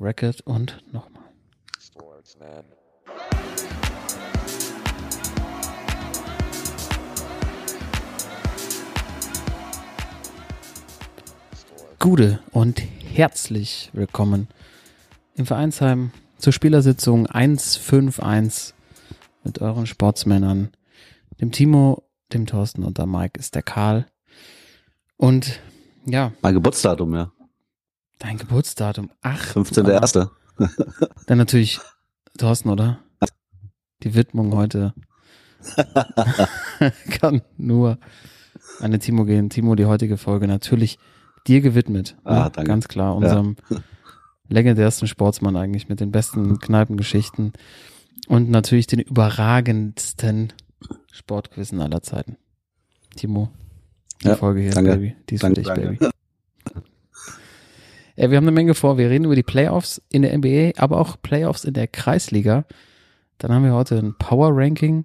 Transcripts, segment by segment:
Record und nochmal. Gute und herzlich willkommen im Vereinsheim zur Spielersitzung 151 mit euren Sportsmännern, dem Timo, dem Thorsten und der Mike ist der Karl. Und ja. Mein Geburtsdatum, ja. Dein Geburtsdatum. Ach. 15.1. Dann natürlich Thorsten, oder? Die Widmung heute kann nur an den Timo gehen. Timo, die heutige Folge natürlich dir gewidmet. Ah, ja, danke. Ganz klar, unserem ja. legendärsten Sportsmann eigentlich mit den besten Kneipengeschichten und natürlich den überragendsten Sportquissen aller Zeiten. Timo, die ja, Folge hier, danke. Baby. Die ist danke, für dich, danke. Baby. Ja, wir haben eine Menge vor. Wir reden über die Playoffs in der NBA, aber auch Playoffs in der Kreisliga. Dann haben wir heute ein Power Ranking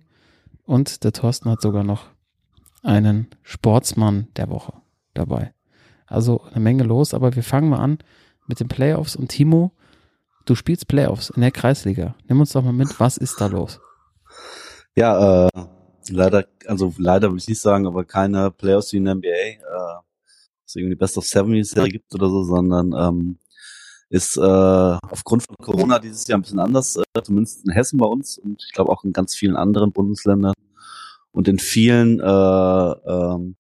und der Thorsten hat sogar noch einen Sportsmann der Woche dabei. Also eine Menge los, aber wir fangen mal an mit den Playoffs und Timo, du spielst Playoffs in der Kreisliga. Nimm uns doch mal mit, was ist da los? Ja, äh, leider, also leider würde ich nicht sagen, aber keine Playoffs wie in der NBA, äh, es irgendwie Best of Seven Serie gibt oder so, sondern ähm, ist äh, aufgrund von Corona dieses Jahr ein bisschen anders, äh, zumindest in Hessen bei uns und ich glaube auch in ganz vielen anderen Bundesländern und in vielen äh, ähm,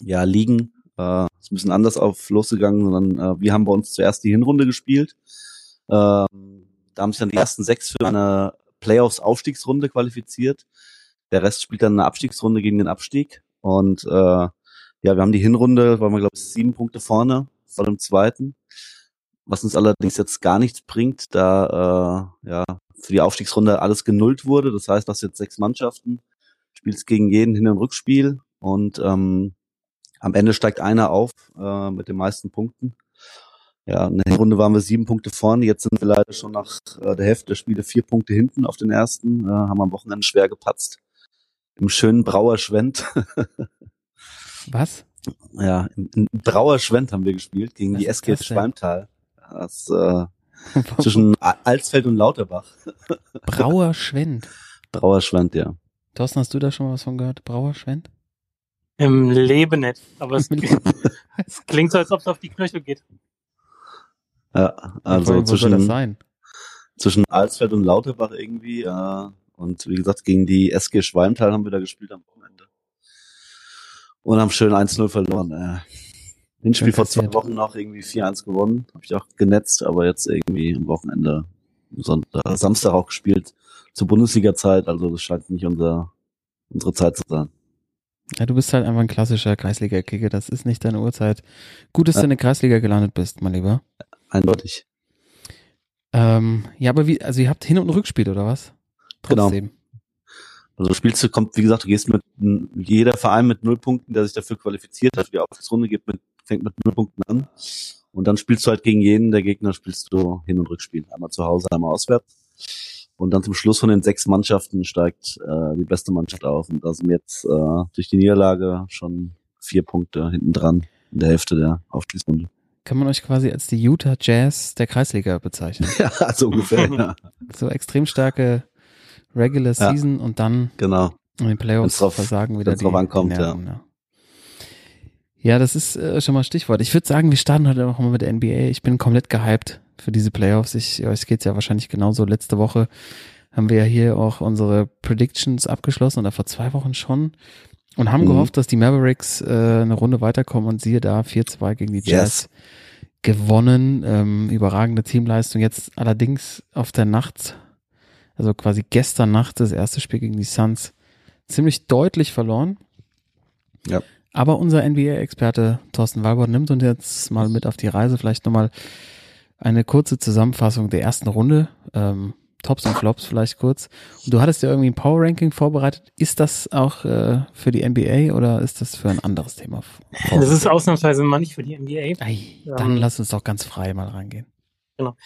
ja, Ligen äh, ist ein bisschen anders auf losgegangen, sondern äh, wir haben bei uns zuerst die Hinrunde gespielt. Äh, da haben sich dann die ersten sechs für eine Playoffs-Aufstiegsrunde qualifiziert. Der Rest spielt dann eine Abstiegsrunde gegen den Abstieg. Und äh, ja, wir haben die Hinrunde, waren wir, glaube ich, sieben Punkte vorne vor dem zweiten. Was uns allerdings jetzt gar nichts bringt, da äh, ja für die Aufstiegsrunde alles genullt wurde. Das heißt, dass jetzt sechs Mannschaften spielst gegen jeden Hin- und Rückspiel und ähm, am Ende steigt einer auf äh, mit den meisten Punkten. Ja, in der Runde waren wir sieben Punkte vorne. Jetzt sind wir leider schon nach äh, der Hälfte der Spiele vier Punkte hinten auf den ersten. Äh, haben am Wochenende schwer gepatzt. Im schönen Brauer Schwendt. Was? Ja, in, Brauer Schwendt haben wir gespielt gegen Was die SG? Schwalmtal. Das, äh, zwischen Alsfeld und Lauterbach. Brauer Schwendt, ja. Thorsten, hast du da schon mal was von gehört? Brauer Schwendt? Im Leben nicht. Aber es, es klingt so, als ob es auf die Knöchel geht. Ja, also allem, wo soll das zwischen, sein? zwischen Alsfeld und Lauterbach irgendwie. Äh, und wie gesagt, gegen die SG Schwalmtal haben wir da gespielt am. Und haben schön 1-0 verloren. Äh. Hinspiel vor zwei. Wochen noch irgendwie 4-1 gewonnen. Habe ich auch genetzt, aber jetzt irgendwie am Wochenende, Sonntag, Samstag auch gespielt zur Bundesliga-Zeit. Also das scheint nicht unser, unsere Zeit zu sein. Ja, du bist halt einfach ein klassischer Kreisliga-Kicker. Das ist nicht deine Uhrzeit. Gut, dass Ja. du in der Kreisliga gelandet bist, mein Lieber. Eindeutig. Ähm, ja, aber wie, also ihr habt Hin- und Rückspiel, oder was? Genau. Also du spielst du, kommt, wie gesagt, du gehst mit jeder Verein mit null Punkten, der sich dafür qualifiziert hat für die Aufstiegsrunde, geht mit, fängt mit null Punkten an. Und dann spielst du halt gegen jeden der Gegner, spielst du Hin- und Rückspiel. Einmal zu Hause, einmal auswärts. Und dann zum Schluss von den sechs Mannschaften steigt äh, die beste Mannschaft auf. Und da sind jetzt äh, durch die Niederlage schon vier Punkte hinten dran in der Hälfte der Aufstiegsrunde. Kann man euch quasi als die Utah Jazz der Kreisliga bezeichnen. Ja, so ungefähr. ja. So extrem starke Regular Ja. Season und dann Genau. in den Playoffs drauf- versagen wieder die, drauf ankommt, die Nerven, ja. Ja, das ist äh, schon mal Stichwort. Ich würde sagen, wir starten heute auch mal mit der NBA. Ich bin komplett gehypt für diese Playoffs. Ich, euch geht's ja wahrscheinlich genauso. Letzte Woche haben wir ja hier auch unsere Predictions abgeschlossen oder vor zwei Wochen schon und haben Mhm. gehofft, dass die Mavericks äh, eine Runde weiterkommen und siehe da 4-2 gegen die Jazz Yes. gewonnen. Ähm, überragende Teamleistung. Jetzt allerdings auf der Nacht, also quasi gestern Nacht, das erste Spiel gegen die Suns, ziemlich deutlich verloren. Ja. Aber unser NBA-Experte Thorsten Walbert nimmt uns jetzt mal mit auf die Reise. Vielleicht nochmal eine kurze Zusammenfassung der ersten Runde. Ähm, Tops und Flops vielleicht kurz. Und du hattest ja irgendwie ein Power Ranking vorbereitet. Ist das auch äh, für die NBA oder ist das für ein anderes Thema? Das ist ausnahmsweise mal nicht für die NBA. Ei, dann Ähm. lass uns doch ganz frei mal reingehen.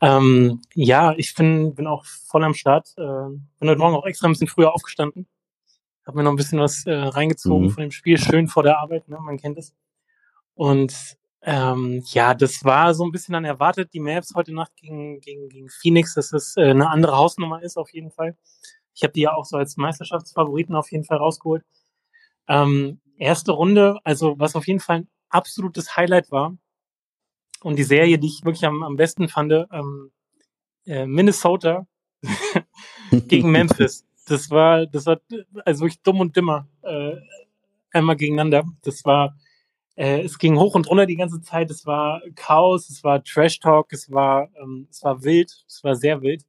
Ähm, ja, ich bin, bin auch voll am Start. Äh, bin heute Morgen auch extra ein bisschen früher aufgestanden. Hab mir noch ein bisschen was äh, reingezogen Mhm. von dem Spiel. Schön vor der Arbeit, ne? man kennt es. Und Ähm, ja, das war so ein bisschen dann erwartet, die Maps heute Nacht gegen, gegen, gegen Phoenix, dass es äh, eine andere Hausnummer ist auf jeden Fall. Ich habe die ja auch so als Meisterschaftsfavoriten auf jeden Fall rausgeholt. Ähm, erste Runde, also was auf jeden Fall ein absolutes Highlight war und die Serie, die ich wirklich am, am besten fand, ähm, äh, Minnesota gegen Memphis. Das war, das war also wirklich dumm und dümmer äh, einmal gegeneinander. Das war, äh, es ging hoch und runter die ganze Zeit. Es war Chaos, es war Trash Talk, es war, ähm, es war wild, es war sehr wild.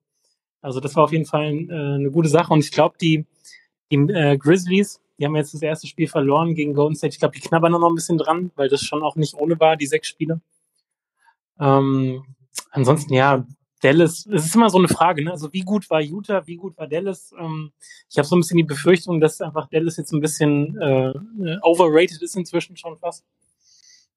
Also das war auf jeden Fall äh, eine gute Sache. Und ich glaube, die, die äh, Grizzlies, die haben jetzt das erste Spiel verloren gegen Golden State. Ich glaube, die knabbern noch ein bisschen dran, weil das schon auch nicht ohne war, die sechs Spiele. Ähm, ansonsten, ja, Dallas, es ist immer so eine Frage, ne? Also wie gut war Utah, wie gut war Dallas? Ähm, ich habe so ein bisschen die Befürchtung, dass einfach Dallas jetzt ein bisschen äh, overrated ist inzwischen schon fast.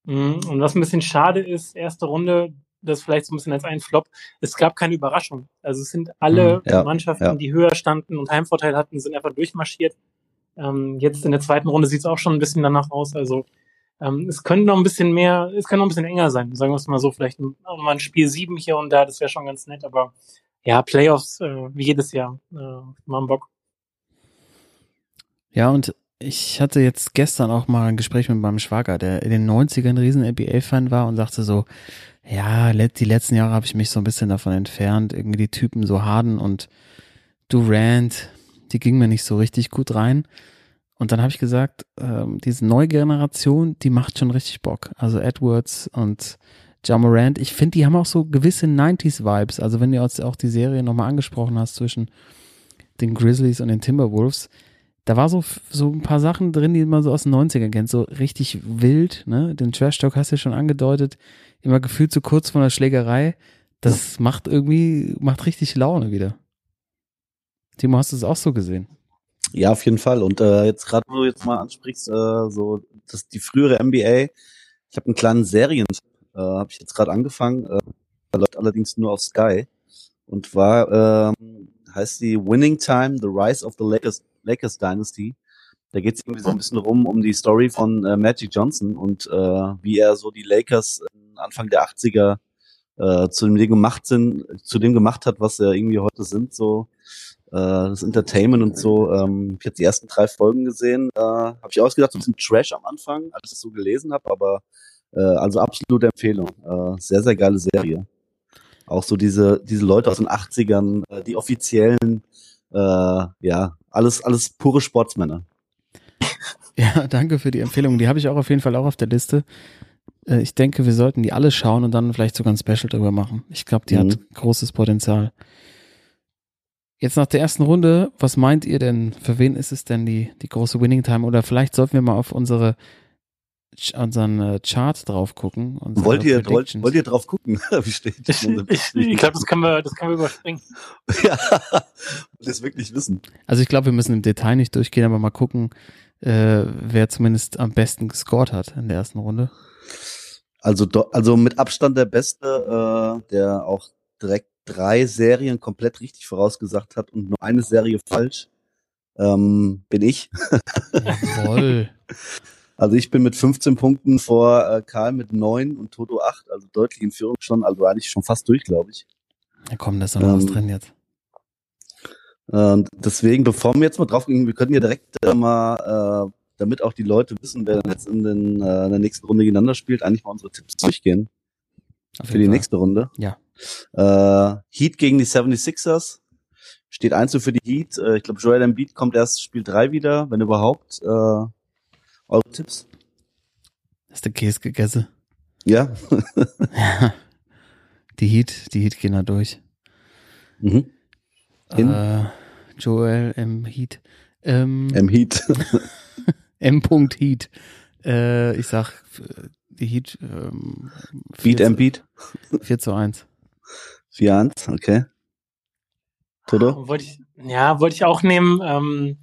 Mhm. Und was ein bisschen schade ist, erste Runde, das vielleicht so ein bisschen als ein Flop, es gab keine Überraschung. Also es sind alle Mhm, ja, Mannschaften, ja. die höher standen und Heimvorteil hatten, sind einfach durchmarschiert. Ähm, jetzt in der zweiten Runde sieht es auch schon ein bisschen danach aus. Also ähm, es könnte noch ein bisschen mehr, es kann noch ein bisschen enger sein, sagen wir es mal so, vielleicht mal ein Spiel sieben hier und da, das wäre schon ganz nett, aber ja, Playoffs, äh, wie jedes Jahr, äh, machen Bock. Ja, und ich hatte jetzt gestern auch mal ein Gespräch mit meinem Schwager, der in den 90ern ein riesen NBA-Fan war und sagte so, ja, die letzten Jahre habe ich mich so ein bisschen davon entfernt, irgendwie die Typen so Harden und Durant, die gingen mir nicht so richtig gut rein. Und dann habe ich gesagt, ähm, diese neue Generation, die macht schon richtig Bock. Also Edwards und Ja Morant, ich finde, die haben auch so gewisse 90s-Vibes. Also wenn du jetzt auch die Serie nochmal angesprochen hast zwischen den Grizzlies und den Timberwolves, da war so, so ein paar Sachen drin, die man so aus den 90ern kennt, so richtig wild, ne? Den Trash Talk hast du ja schon angedeutet, immer gefühlt so kurz vor der Schlägerei. Das macht irgendwie, macht richtig Laune wieder. Timo, hast du es auch so gesehen? Ja, auf jeden Fall. Und äh, jetzt gerade, wo du jetzt mal ansprichst, äh, so das die frühere NBA. Ich habe einen kleinen Serien, äh, habe ich jetzt gerade angefangen. Äh, läuft allerdings nur auf Sky und war ähm, heißt die Winning Time: The Rise of the Lakers Lakers Dynasty. Da geht es irgendwie so ein bisschen rum um die Story von äh, Magic Johnson und äh, wie er so die Lakers Anfang der 80er äh, zu dem gemacht sind, zu dem gemacht hat, was er irgendwie heute sind, so das Entertainment und so. Ähm, ich habe jetzt die ersten drei Folgen gesehen. Äh, habe ich ausgedacht, so ein bisschen Trash am Anfang, als ich es so gelesen habe, aber äh, also absolute Empfehlung. Äh, sehr, sehr geile Serie. Auch so diese, diese Leute aus den 80ern, äh, die offiziellen, äh, ja, alles, alles pure Sportsmänner. Ja, danke für die Empfehlung. Die habe ich auch auf jeden Fall auch auf der Liste. Äh, Ich denke, wir sollten die alle schauen und dann vielleicht sogar ein Special drüber machen. Ich glaube, die Mhm. hat großes Potenzial. Jetzt nach der ersten Runde, was meint ihr denn? Für wen ist es denn die, die große Winning Time? Oder vielleicht sollten wir mal auf unsere unseren äh, Chart drauf gucken. unsere Wollt ihr, wollt, wollt ihr drauf gucken? Wie steht Ich, ich, ich glaube, das können wir, das können wir überspringen. ja, das wirklich wissen. Also ich glaube, wir müssen im Detail nicht durchgehen, aber mal gucken, äh, wer zumindest am besten gescored hat in der ersten Runde. Also, do, also mit Abstand der Beste, äh, der auch direkt drei Serien komplett richtig vorausgesagt hat und nur eine Serie falsch, ähm, bin ich. Jawohl. Also ich bin mit 15 Punkten vor äh, Karl mit 9 und Toto 8, also deutlich in Führung schon, also eigentlich schon fast durch, glaube ich. Ja, komm, da ist noch was Ähm, drin jetzt. Und deswegen, bevor wir jetzt mal drauf gehen, wir könnten ja direkt äh, mal, äh, damit auch die Leute wissen, wer jetzt in, den, äh, in der nächsten Runde gegeneinander spielt, eigentlich mal unsere Tipps durchgehen für die Fall. nächste Runde. Ja. Äh, Heat gegen die 76ers. Steht 1 zu für die Heat. Äh, ich glaube, Joel Embiid kommt erst Spiel 3 wieder, wenn überhaupt. Äh, eure Tipps? Hast du Käse gegessen? Ja. Ja. Die Heat, die Heat gehen da durch. mhm. In? Äh, Joel M. Heat. Ähm, M Heat. M. Heat. Äh, ich sag, äh, die Heat ähm, Beat 4 Embiid. zu- 4 zu 1. 4-1, okay. Toto? Wollte ich, ja, wollte ich auch nehmen. Ähm,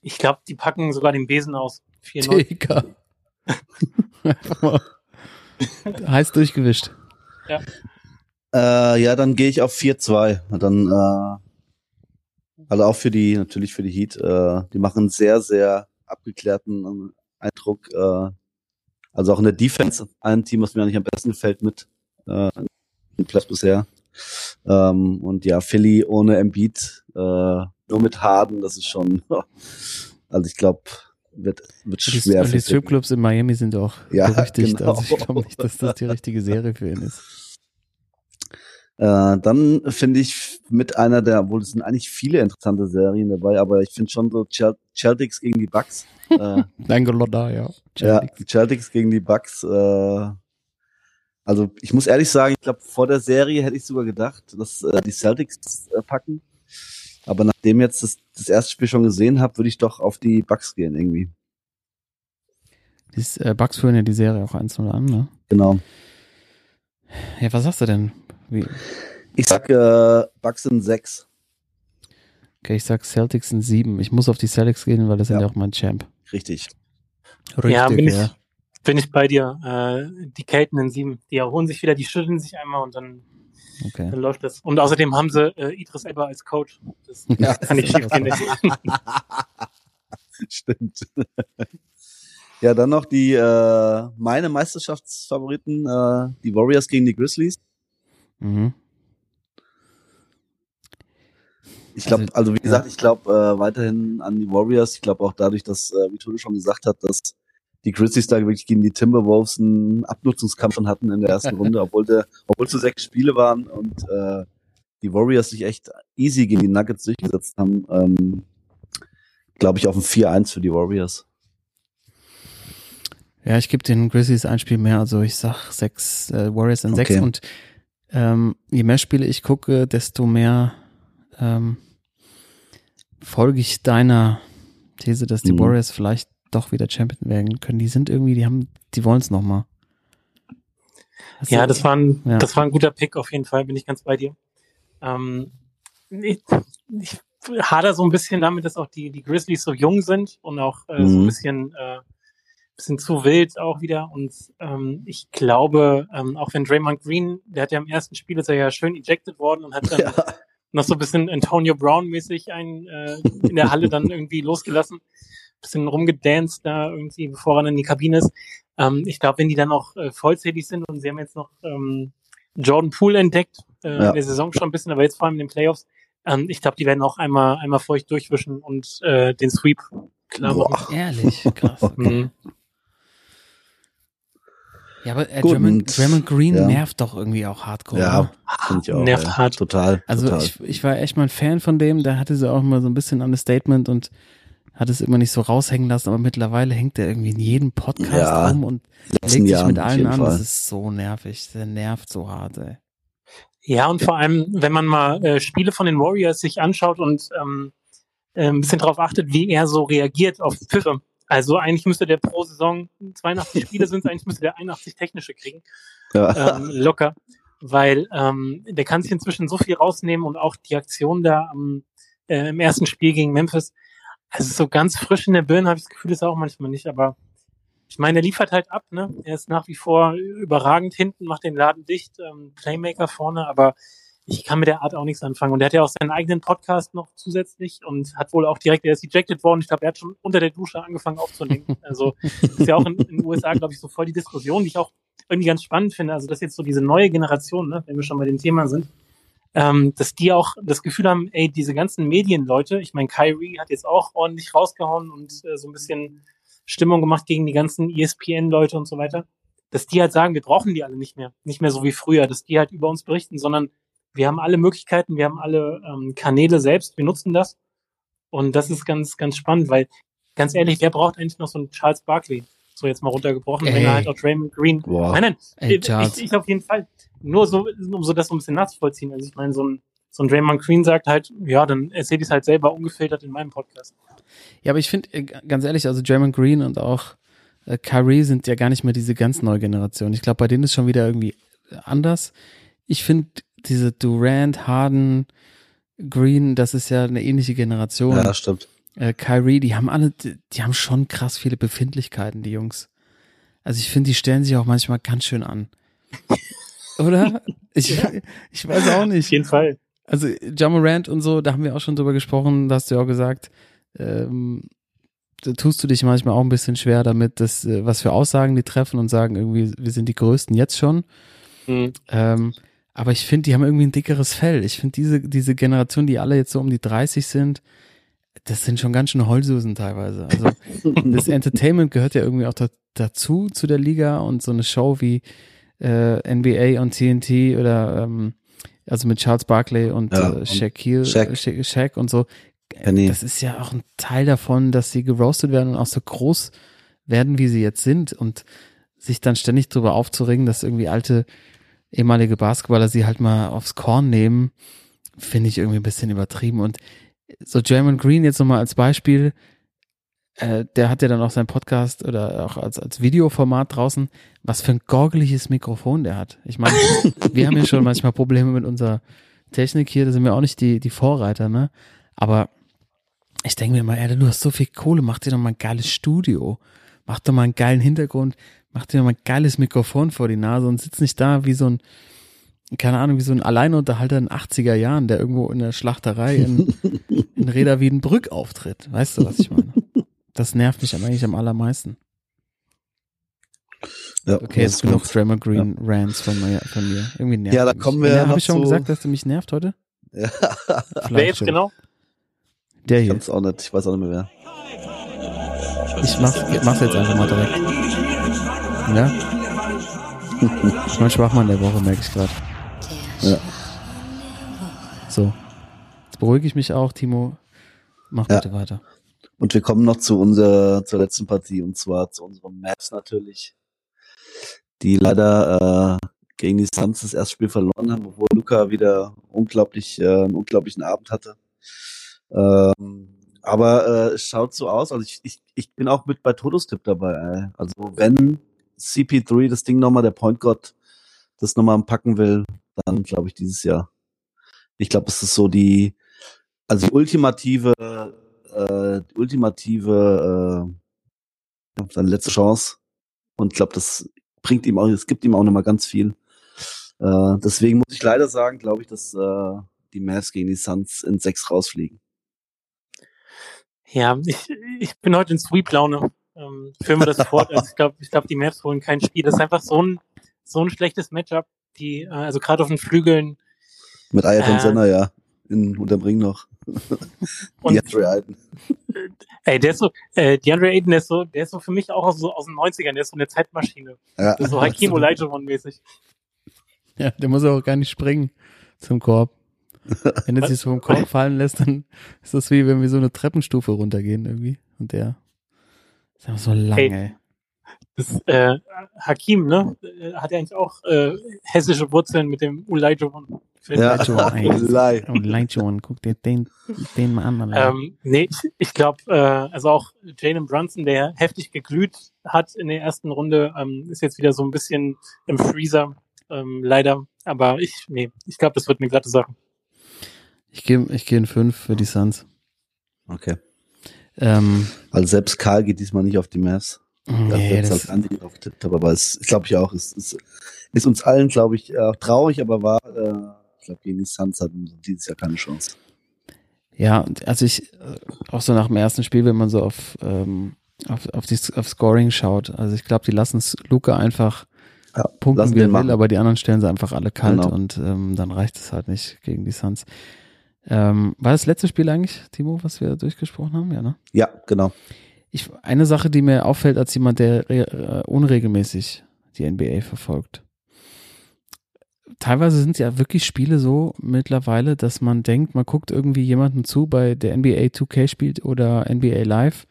ich glaube, die packen sogar den Besen aus. 4-0. Digga. Heiß durchgewischt. Äh, ja, dann gehe ich auf 4-2. Na, Dann, äh, also auch für die, natürlich für die Heat. Äh, die machen einen sehr, sehr abgeklärten ähm, Eindruck. Äh, Also auch in der Defense ein Team, was mir eigentlich am besten gefällt mit äh, Platz bisher. Ähm, und ja, Philly ohne Embiid, äh, nur mit Harden, das ist schon, also ich glaube, wird, wird schwer. und die Stripclubs in Miami sind auch Ja, berüchtigt. genau. Also ich glaube nicht, dass das die richtige Serie für ihn ist. Äh, dann finde ich mit einer der, obwohl es sind eigentlich viele interessante Serien dabei, aber ich finde schon so Chel Celtics gegen die Bucks. äh, Langoloda, ja. ja, die Celtics gegen die Bucks. Äh, also ich muss ehrlich sagen, ich glaube vor der Serie hätte ich sogar gedacht, dass äh, die Celtics äh, packen. Aber nachdem jetzt das, das erste Spiel schon gesehen habe, würde ich doch auf die Bucks gehen irgendwie. Die äh, Bucks führen ja die Serie auch 1-0 an, ne? Genau. Ja, was sagst du denn? Wie? Ich sag äh, Bucks sind sechs. Okay, ich sag Celtics sind 7. Ich muss auf die Celtics gehen, weil das sind Ja. ja auch mein Champ. Richtig. ja, bin ich, ja. Bin ich bei dir. Äh, die Kelten in sieben, die erholen sich wieder, die schütteln sich einmal und dann, Okay. dann läuft das. Und außerdem haben sie äh, Idris Elba als Coach. Das Ja, kann nicht schief gehen. Stimmt. ja, dann noch die äh, meine Meisterschaftsfavoriten, äh, die Warriors gegen die Grizzlies. Mhm. Ich glaube, Also, also, wie ja. gesagt, ich glaube äh, weiterhin an die Warriors. Ich glaube auch dadurch, dass, äh, wie Tode schon gesagt hat, dass die Grizzlies da wirklich gegen die Timberwolves einen Abnutzungskampf schon hatten in der ersten Runde, obwohl der, obwohl es so sechs Spiele waren und äh, die Warriors sich echt easy gegen die Nuggets durchgesetzt haben. Ähm, glaube ich auf ein 4-1 für die Warriors. Ja, ich gebe den Grizzlies ein Spiel mehr. Also ich sag sechs, äh, Warriors in sechs. Okay. Und ähm, je mehr Spiele ich gucke, desto mehr ähm, folge ich deiner These, dass die Mhm. Warriors vielleicht doch wieder Champion werden können. Die sind irgendwie, die haben, die wollen es nochmal. Ja, das war, ein, Ja. das war ein guter Pick auf jeden Fall, bin ich ganz bei dir. Ähm, ich, ich hader so ein bisschen damit, dass auch die, die Grizzlies so jung sind und auch äh, so ein Mhm. bisschen, äh, bisschen zu wild auch wieder. Und ähm, ich glaube, ähm, auch wenn Draymond Green, der hat ja im ersten Spiel ist er ja schön ejected worden und hat dann Ja. noch so ein bisschen Antonio Brown-mäßig äh, in der Halle dann irgendwie losgelassen. Bisschen rumgedanced da irgendwie, bevor er dann in die Kabine ist. Ähm, ich glaube, wenn die dann auch äh, vollzählig sind und sie haben jetzt noch ähm, Jordan Poole entdeckt, äh, Ja. in der Saison schon ein bisschen, aber jetzt vor allem in den Playoffs, ähm, ich glaube, die werden auch einmal, einmal feucht durchwischen und äh, den Sweep klar machen. Ehrlich, krass. Okay. Mhm. Ja, aber äh, Draymond, Draymond Green ja. nervt doch irgendwie auch hardcore. Ja, oder? finde ich auch. Nervt ja. hart. Total. Also total. ich, ich war echt mal ein Fan von dem, der hatte so auch mal so ein bisschen Understatement und hat es immer nicht so raushängen lassen, aber mittlerweile hängt er irgendwie in jedem Podcast Ja, rum und legt sich Jahren mit allen an. Fall. Das ist so nervig. Der nervt so hart, ey. Ja, und vor allem, wenn man mal äh, Spiele von den Warriors sich anschaut und ähm, äh, ein bisschen darauf achtet, wie er so reagiert auf Pfiffe. Also eigentlich müsste der pro Saison 82 Spiele sind, eigentlich müsste der 81 technische kriegen. Ja. ähm, locker, weil ähm, der kann sich inzwischen so viel rausnehmen und auch die Aktion da am, äh, im ersten Spiel gegen Memphis, also so ganz frisch in der Birne habe ich das Gefühl, ist auch manchmal nicht, aber ich meine, er liefert halt ab, ne? Er ist nach wie vor überragend hinten, macht den Laden dicht, ähm, Playmaker vorne, aber ich kann mit der Art auch nichts anfangen. Und er hat ja auch seinen eigenen Podcast noch zusätzlich und hat wohl auch direkt, er ist ejected worden. Ich glaube, er hat schon unter der Dusche angefangen aufzunehmen. Also ist ja auch in, in den USA, glaube ich, so voll die Diskussion, die ich auch irgendwie ganz spannend finde. Also, dass jetzt so diese neue Generation, ne, wenn wir schon bei dem Thema sind, ähm, dass die auch das Gefühl haben, ey, diese ganzen Medienleute, ich meine, Kyrie hat jetzt auch ordentlich rausgehauen und äh, so ein bisschen Stimmung gemacht gegen die ganzen ESPN-Leute und so weiter, dass die halt sagen, wir brauchen die alle nicht mehr. Nicht mehr so wie früher, dass die halt über uns berichten, sondern wir haben alle Möglichkeiten, wir haben alle ähm, Kanäle selbst, wir nutzen das. Und das ist ganz, ganz spannend, weil ganz ehrlich, wer braucht eigentlich noch so einen Charles Barkley? So jetzt mal runtergebrochen, wenn Ey. er halt auch Draymond Green. Boah. Nein, nein, Ey, ich, ich, ich auf jeden Fall. Nur so, um so das so ein bisschen nachzuvollziehen. Also ich meine, so ein, so ein Draymond Green sagt halt, ja, dann erzähle ich es halt selber ungefiltert in meinem Podcast. Ja, aber ich finde, äh, ganz ehrlich, also Draymond Green und auch äh, Kyrie sind ja gar nicht mehr diese ganz neue Generation. Ich glaube, bei denen ist schon wieder irgendwie anders. Ich finde diese Durant, Harden, Green, das ist ja eine ähnliche Generation. Ja, stimmt. Äh, Kyrie, die haben alle, die, die haben schon krass viele Befindlichkeiten, die Jungs. Also ich finde, die stellen sich auch manchmal ganz schön an. Oder? Ich, Ja. ich weiß auch Auf nicht. jeden Fall. Also Jamorant und so, da haben wir auch schon drüber gesprochen, da hast du ja auch gesagt, ähm, da tust du dich manchmal auch ein bisschen schwer damit, dass, äh, was für Aussagen die treffen und sagen irgendwie, wir sind die Größten jetzt schon. Mhm. Ähm, aber ich finde, die haben irgendwie ein dickeres Fell. Ich finde diese, diese Generation, die alle jetzt so um die 30 sind, das sind schon ganz schön Heulsusen teilweise. Also das Entertainment gehört ja irgendwie auch da, dazu, zu der Liga und so eine Show wie äh, NBA und TNT oder ähm, also mit Charles Barkley und, Ja, äh, Shaquille, Shaq. äh, Sha- Shaq und so. Penny. Das ist ja auch ein Teil davon, dass sie geroastet werden und auch so groß werden, wie sie jetzt sind und sich dann ständig darüber aufzuregen, dass irgendwie alte ehemalige Basketballer sie halt mal aufs Korn nehmen, finde ich irgendwie ein bisschen übertrieben. Und so German Green jetzt nochmal als Beispiel, äh, der hat ja dann auch seinen Podcast oder auch als, als Videoformat draußen, was für ein gorgeliges Mikrofon der hat. Ich meine, wir haben ja schon manchmal Probleme mit unserer Technik hier, da sind wir auch nicht die, die Vorreiter, ne? Aber ich denke mir mal, ey, du hast so viel Kohle, mach dir doch mal ein geiles Studio. Mach doch mal einen geilen Hintergrund, mach dir doch mal ein geiles Mikrofon vor die Nase und sitz nicht da wie so ein, keine Ahnung, wie so ein Alleinunterhalter in 80er Jahren, der irgendwo in der Schlachterei in, in Reda Wiedenbrück auftritt. Weißt du, was ich meine? Das nervt mich eigentlich am allermeisten. Ja, Okay, jetzt genug. Draymond Green Rants von mir, von mir. Irgendwie nervt Ja, da mich. kommen wir Ja, noch Hab ich schon zu- gesagt, dass du mich nervt heute? Ja. Wer Vielleicht jetzt schon. genau? Der Ich hier. kann's auch nicht, ich weiß auch nicht mehr Ich mach's, mach's jetzt einfach mal direkt. Ja? Ich mein Schwachmann der Woche, merke ich gerade. Ja. So. Jetzt beruhige ich mich auch, Timo. Mach Ja. bitte weiter. Und wir kommen noch zu unserer, zur letzten Partie und zwar zu unseren Maps natürlich, die leider äh, gegen die Suns das erste Spiel verloren haben, obwohl Luca wieder unglaublich, äh, einen unglaublichen Abend hatte. Ähm, aber äh, es schaut so aus, also ich, ich, ich bin auch mit bei Todos-Tipp dabei. Ey. Also wenn CP3 das Ding nochmal, der Point God, das nochmal packen will, dann glaube ich dieses Jahr. Ich glaube, es ist so die, also die ultimative, äh, die ultimative, äh, seine letzte Chance. Und ich glaube, das bringt ihm auch, es gibt ihm auch nochmal ganz viel. Äh, deswegen muss ich leider sagen, glaube ich, dass äh, die Mavs gegen die Suns in sechs rausfliegen. Ja, ich, ich bin heute in Sweep-Laune. Ähm, führen wir das fort. Also ich glaube, ich glaub, die Mavs holen kein Spiel. Das ist einfach so ein, so ein schlechtes Matchup. Die, äh, also gerade auf den Flügeln. Mit Ayrton Äh. Senna, ja. In unterm Ring noch. Und Die Andre Ayton. ey, der ist so, äh, DeAndre Ayton, der ist so, der ist so für mich auch so aus den 90ern, der ist so eine Zeitmaschine. Ja. Das ist so Hakim Olajuwon-mäßig. Ja, der muss auch gar nicht springen zum Korb. Wenn er sich so vom Korb fallen lässt, dann ist das wie wenn wir so eine Treppenstufe runtergehen irgendwie. Und der ist einfach so lang, Hey. ey. Das, äh, Hakim, ne? Äh, Hat ja eigentlich auch äh, hessische Wurzeln mit dem Olajuwon. Ja. Olajuwon, guck dir den, den mal an. Ähm, nee, ich, ich glaube, äh, also auch Jalen Brunson, der heftig geglüht hat in der ersten Runde, ähm, ist jetzt wieder so ein bisschen im Freezer, ähm, leider. Aber ich, nee, ich glaube, das wird eine glatte Sache. Ich gehe ich geh in fünf für die Suns. Okay. Ähm, Also selbst Karl geht diesmal nicht auf die Mavs. Nee, jetzt das, als Andi drauf getippt habe, aber es glaube ich auch, es ist, ist uns allen, glaube ich, äh, traurig, aber war, äh, ich glaube, gegen die Suns hatten dieses Jahr keine Chance. ja, also ich, äh, auch so nach dem ersten Spiel, wenn man so auf, ähm, auf, auf, die, auf Scoring schaut, also ich glaube, die lassen es Luca einfach Ja, punkten, wie er will, aber die anderen stellen sie einfach alle kalt Genau. und ähm, dann reicht es halt nicht gegen die Suns. Ähm, war das letzte Spiel eigentlich, Timo, was wir durchgesprochen haben? Ja, ne? Ja, genau. Ich, eine Sache, die mir auffällt als jemand, der re- äh, unregelmäßig die NBA verfolgt. Teilweise sind ja wirklich Spiele so mittlerweile, dass man denkt, man guckt irgendwie jemanden zu, bei der NBA 2K spielt oder NBA Live,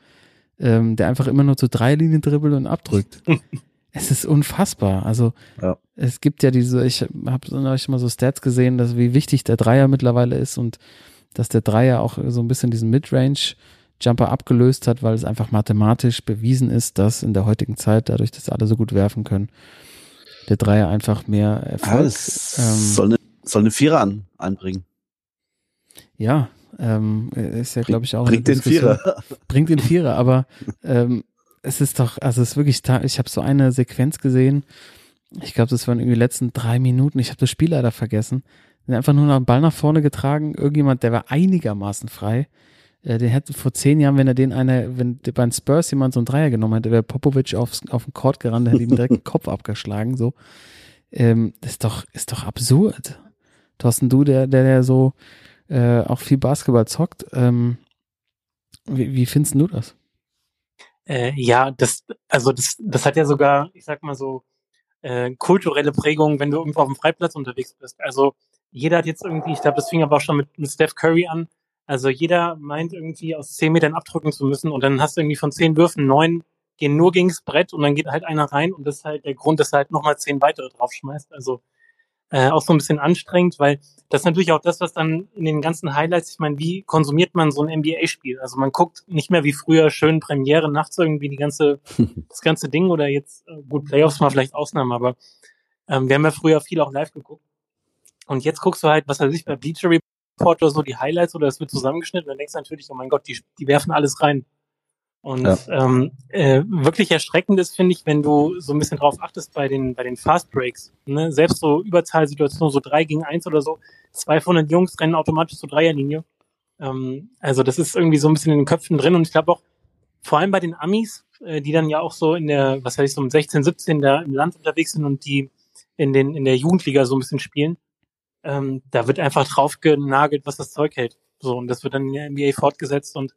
ähm, der einfach immer nur zu drei Linien dribbelt und abdrückt. es ist unfassbar. Also Ja. es gibt ja diese, ich habe neulich mal so Stats gesehen, dass wie wichtig der Dreier mittlerweile ist und dass der Dreier auch so ein bisschen diesen Midrange Jumper abgelöst hat, weil es einfach mathematisch bewiesen ist, dass in der heutigen Zeit, dadurch, dass alle so gut werfen können, der Dreier einfach mehr Ja, Erfolg. es ähm, soll, eine, soll eine Vierer an, einbringen. ja, ähm, ist ja, glaube ich, auch. Bringt den. Vierer. Bringt den Vierer, aber ähm, es ist doch, also es ist wirklich, ich habe so eine Sequenz gesehen, ich glaube, das waren irgendwie die letzten drei Minuten, ich habe das Spiel leider vergessen, sind einfach nur noch einen Ball nach vorne getragen, irgendjemand, der war einigermaßen frei, den hätte vor zehn Jahren, wenn er den eine, wenn bei den Spurs jemand so einen Dreier genommen hätte, wäre Popovic aufs, auf den Court gerannt, hätte ihm direkt den Kopf abgeschlagen, so. Ähm, das ist doch, ist doch absurd. Thorsten, du, der, der, der so äh, auch viel Basketball zockt, ähm, wie, wie findest du das? Äh, ja, das, also das, das hat ja sogar, ich sag mal so, äh, kulturelle Prägung, wenn du irgendwo auf dem Freiplatz unterwegs bist. Also jeder hat jetzt irgendwie, ich glaube, das fing aber auch schon mit, mit Steph Curry an. Also jeder meint irgendwie aus zehn Metern abdrücken zu müssen und dann hast du irgendwie von zehn Würfen neun gehen nur gegens Brett und dann geht halt einer rein und das ist halt der Grund, dass er halt nochmal zehn weitere draufschmeißt. Also äh, auch so ein bisschen anstrengend, weil das ist natürlich auch das, was dann in den ganzen Highlights, ich meine, wie konsumiert man so ein NBA-Spiel? Also man guckt nicht mehr wie früher schön Premiere nachts irgendwie die ganze, das ganze Ding oder jetzt, äh, gut, Playoffs mal vielleicht Ausnahme, aber ähm, wir haben ja früher viel auch live geguckt. Und jetzt guckst du halt, was weiß ich, bei Bleacher Report oder so, die Highlights oder es wird zusammengeschnitten und dann denkst du natürlich, oh mein Gott, die, die werfen alles rein. Und ja. ähm, äh, wirklich erschreckend ist, finde ich, wenn du so ein bisschen drauf achtest bei den, bei den Fast Breaks. Ne? Selbst so Überzahlsituationen, so drei gegen eins oder so, zwei von den Jungs rennen automatisch zur Dreierlinie. Ähm, also das ist irgendwie so ein bisschen in den Köpfen drin und ich glaube auch, vor allem bei den Amis, äh, die dann ja auch so in der, was weiß ich, so um 16, 17 da im Land unterwegs sind und die in den, in der Jugendliga so ein bisschen spielen, ähm, da wird einfach drauf genagelt, was das Zeug hält. So, und das wird dann in der NBA fortgesetzt und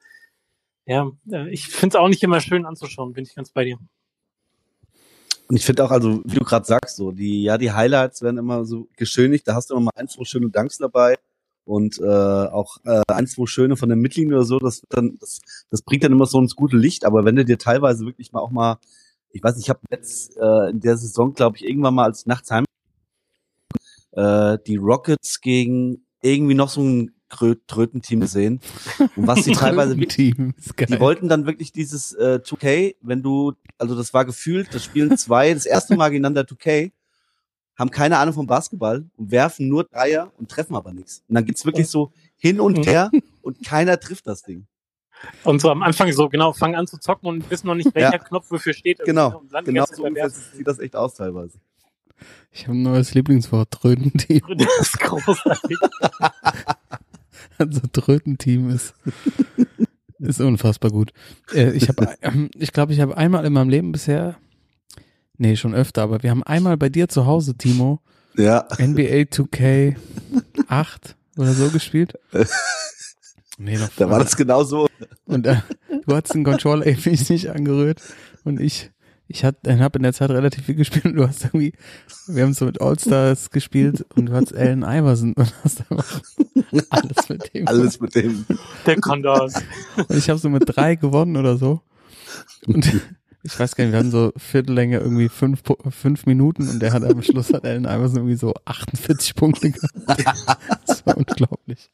ja, äh, ich finde es auch nicht immer schön anzuschauen, bin ich ganz bei dir. Und ich finde auch, also wie du gerade sagst, so die, ja, die Highlights werden immer so geschönigt. Da hast du immer mal ein, zwei schöne Danks dabei und äh, auch äh, ein, zwei schöne von der Mittellinie oder so. Das, dann, das, das bringt dann immer so ins gute Licht. Aber wenn du dir teilweise wirklich mal auch mal, ich weiß nicht, ich habe jetzt äh, in der Saison, glaube ich, irgendwann mal als nachts heim äh, die Rockets gegen irgendwie noch so ein Trötenteam gesehen. Und was sie teilweise Team die wollten dann wirklich dieses äh, 2K, wenn du, also das war gefühlt, das spielen zwei, das erste Mal gegeneinander 2K, haben keine Ahnung vom Basketball und werfen nur Dreier und treffen aber nichts. Und dann geht's wirklich so hin und mhm. her und keiner trifft das Ding. Und so am Anfang so, genau, fangen an zu zocken und wissen noch nicht, welcher ja. Knopf wofür steht. Genau, genau so sieht das echt aus teilweise. Ich habe ein neues Lieblingswort, Trötenteam. Das ist großartig. Also Trötenteam ist, ist unfassbar gut. Äh, ich habe, ich glaube, ich habe einmal in meinem Leben bisher, nee, schon öfter, aber wir haben einmal bei dir zu Hause, Timo, ja. NBA 2K 8 oder so gespielt. Nee, noch da war das genau so. Und äh, du hast den Controller irgendwie nicht angerührt und ich ich habe in der Zeit relativ viel gespielt und du hast irgendwie, wir haben so mit All-Stars gespielt und du hast Allen Iverson und hast einfach alles mit dem. Alles mit dem. Der kann das. Und ich habe so mit drei gewonnen oder so. Und ich weiß gar nicht, wir hatten so Viertellänge irgendwie fünf, fünf Minuten und der hat am Schluss hat Allen Iverson irgendwie so 48 Punkte gehabt. Das war unglaublich.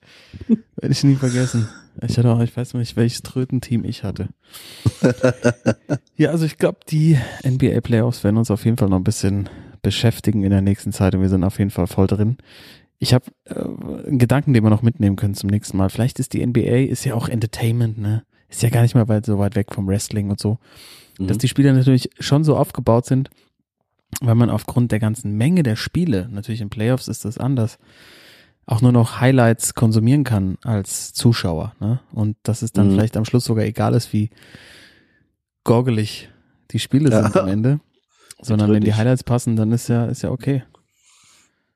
Werde ich nie vergessen. Ich hatte auch, ich weiß nicht, welches Trötenteam ich hatte. ja, also ich glaube, die NBA Playoffs werden uns auf jeden Fall noch ein bisschen beschäftigen in der nächsten Zeit und wir sind auf jeden Fall voll drin. Ich habe äh, einen Gedanken, den wir noch mitnehmen können zum nächsten Mal. Vielleicht ist die NBA, ist ja auch Entertainment, ne? Ist ja gar nicht mal weit, so weit weg vom Wrestling und so. Mhm. Dass die Spiele natürlich schon so aufgebaut sind, weil man aufgrund der ganzen Menge der Spiele, natürlich in Playoffs ist das anders, auch nur noch Highlights konsumieren kann als Zuschauer. Ne? Und dass es dann mhm. vielleicht am Schluss sogar egal ist, wie gorgelig die Spiele ja. sind am Ende. Sondern wenn die Highlights passen, dann ist ja, ist ja okay.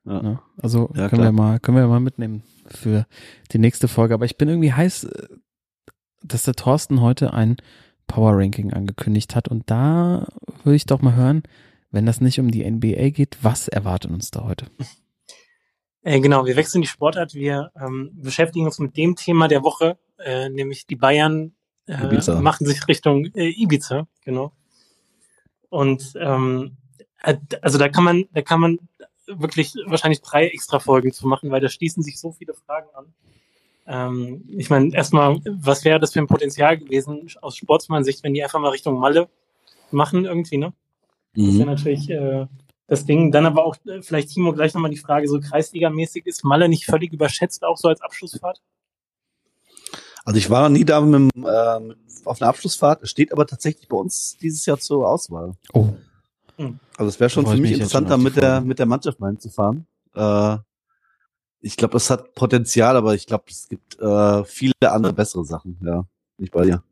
Ja. Ne? Also ja, können klar. wir mal, können wir mal mitnehmen für die nächste Folge. Aber ich bin irgendwie heiß, äh, dass der Thorsten heute ein Power Ranking angekündigt hat. Und da würde ich doch mal hören, wenn das nicht um die NBA geht, was erwartet uns da heute? Äh, genau, wir wechseln die Sportart. Wir ähm, beschäftigen uns mit dem Thema der Woche, äh, nämlich die Bayern äh, machen sich Richtung äh, Ibiza, genau. Und ähm, äh, also da kann man, da kann man wirklich wahrscheinlich drei extra Folgen zu machen, weil da schließen sich so viele Fragen an. Ähm, ich meine, erstmal, was wäre das für ein Potenzial gewesen aus Sportsmann-Sicht, wenn die einfach mal Richtung Malle machen irgendwie, ne? Mhm. Das wäre natürlich äh, das Ding. Dann aber auch äh, vielleicht, Timo, gleich nochmal die Frage, so Kreisliga-mäßig, ist Malle nicht völlig überschätzt, auch so als Abschlussfahrt? Also ich war noch nie da mit, äh, auf einer Abschlussfahrt, es steht aber tatsächlich bei uns dieses Jahr zur Auswahl. Oh. Hm. Also es wäre schon für mich, mich interessant, da mit der, mit der Mannschaft mal hinzufahren. Äh, ich glaube, es hat Potenzial, aber ich glaube, es gibt äh, viele andere bessere Sachen. Ja, nicht bei dir.